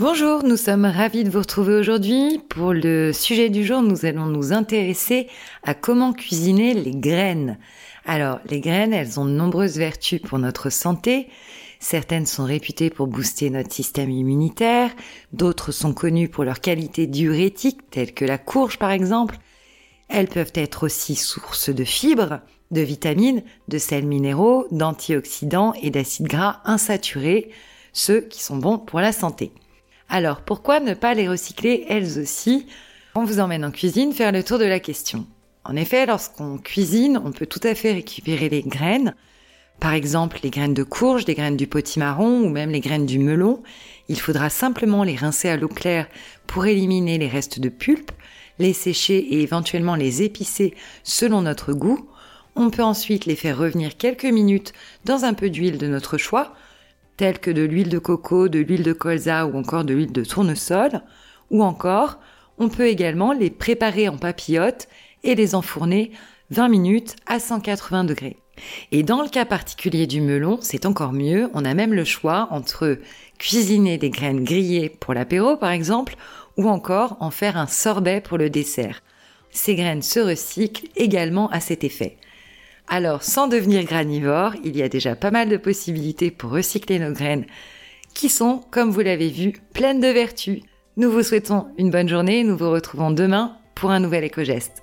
Bonjour, nous sommes ravis de vous retrouver aujourd'hui. Pour le sujet du jour, nous allons nous intéresser à comment cuisiner les graines. Alors, les graines, elles ont de nombreuses vertus pour notre santé. Certaines sont réputées pour booster notre système immunitaire, d'autres sont connues pour leur qualité diurétique, telles que la courge par exemple. Elles peuvent être aussi source de fibres, de vitamines, de sels minéraux, d'antioxydants et d'acides gras insaturés, ceux qui sont bons pour la santé. Alors pourquoi ne pas les recycler elles aussi? On vous emmène en cuisine faire le tour de la question. En effet, lorsqu'on cuisine, on peut tout à fait récupérer les graines. Par exemple, les graines de courge, les graines du potimarron ou même les graines du melon. Il faudra simplement les rincer à l'eau claire pour éliminer les restes de pulpe, les sécher et éventuellement les épicer selon notre goût. On peut ensuite les faire revenir quelques minutes dans un peu d'huile de notre choix, telles que de l'huile de coco, de l'huile de colza ou encore de l'huile de tournesol, ou encore on peut également les préparer en papillotes et les enfourner 20 minutes à 180 degrés. Et dans le cas particulier du melon, c'est encore mieux, on a même le choix entre cuisiner des graines grillées pour l'apéro par exemple, ou encore en faire un sorbet pour le dessert. Ces graines se recyclent également à cet effet. Alors, sans devenir granivore, il y a déjà pas mal de possibilités pour recycler nos graines, qui sont, comme vous l'avez vu, pleines de vertus. Nous vous souhaitons une bonne journée et nous vous retrouvons demain pour un nouvel éco-geste.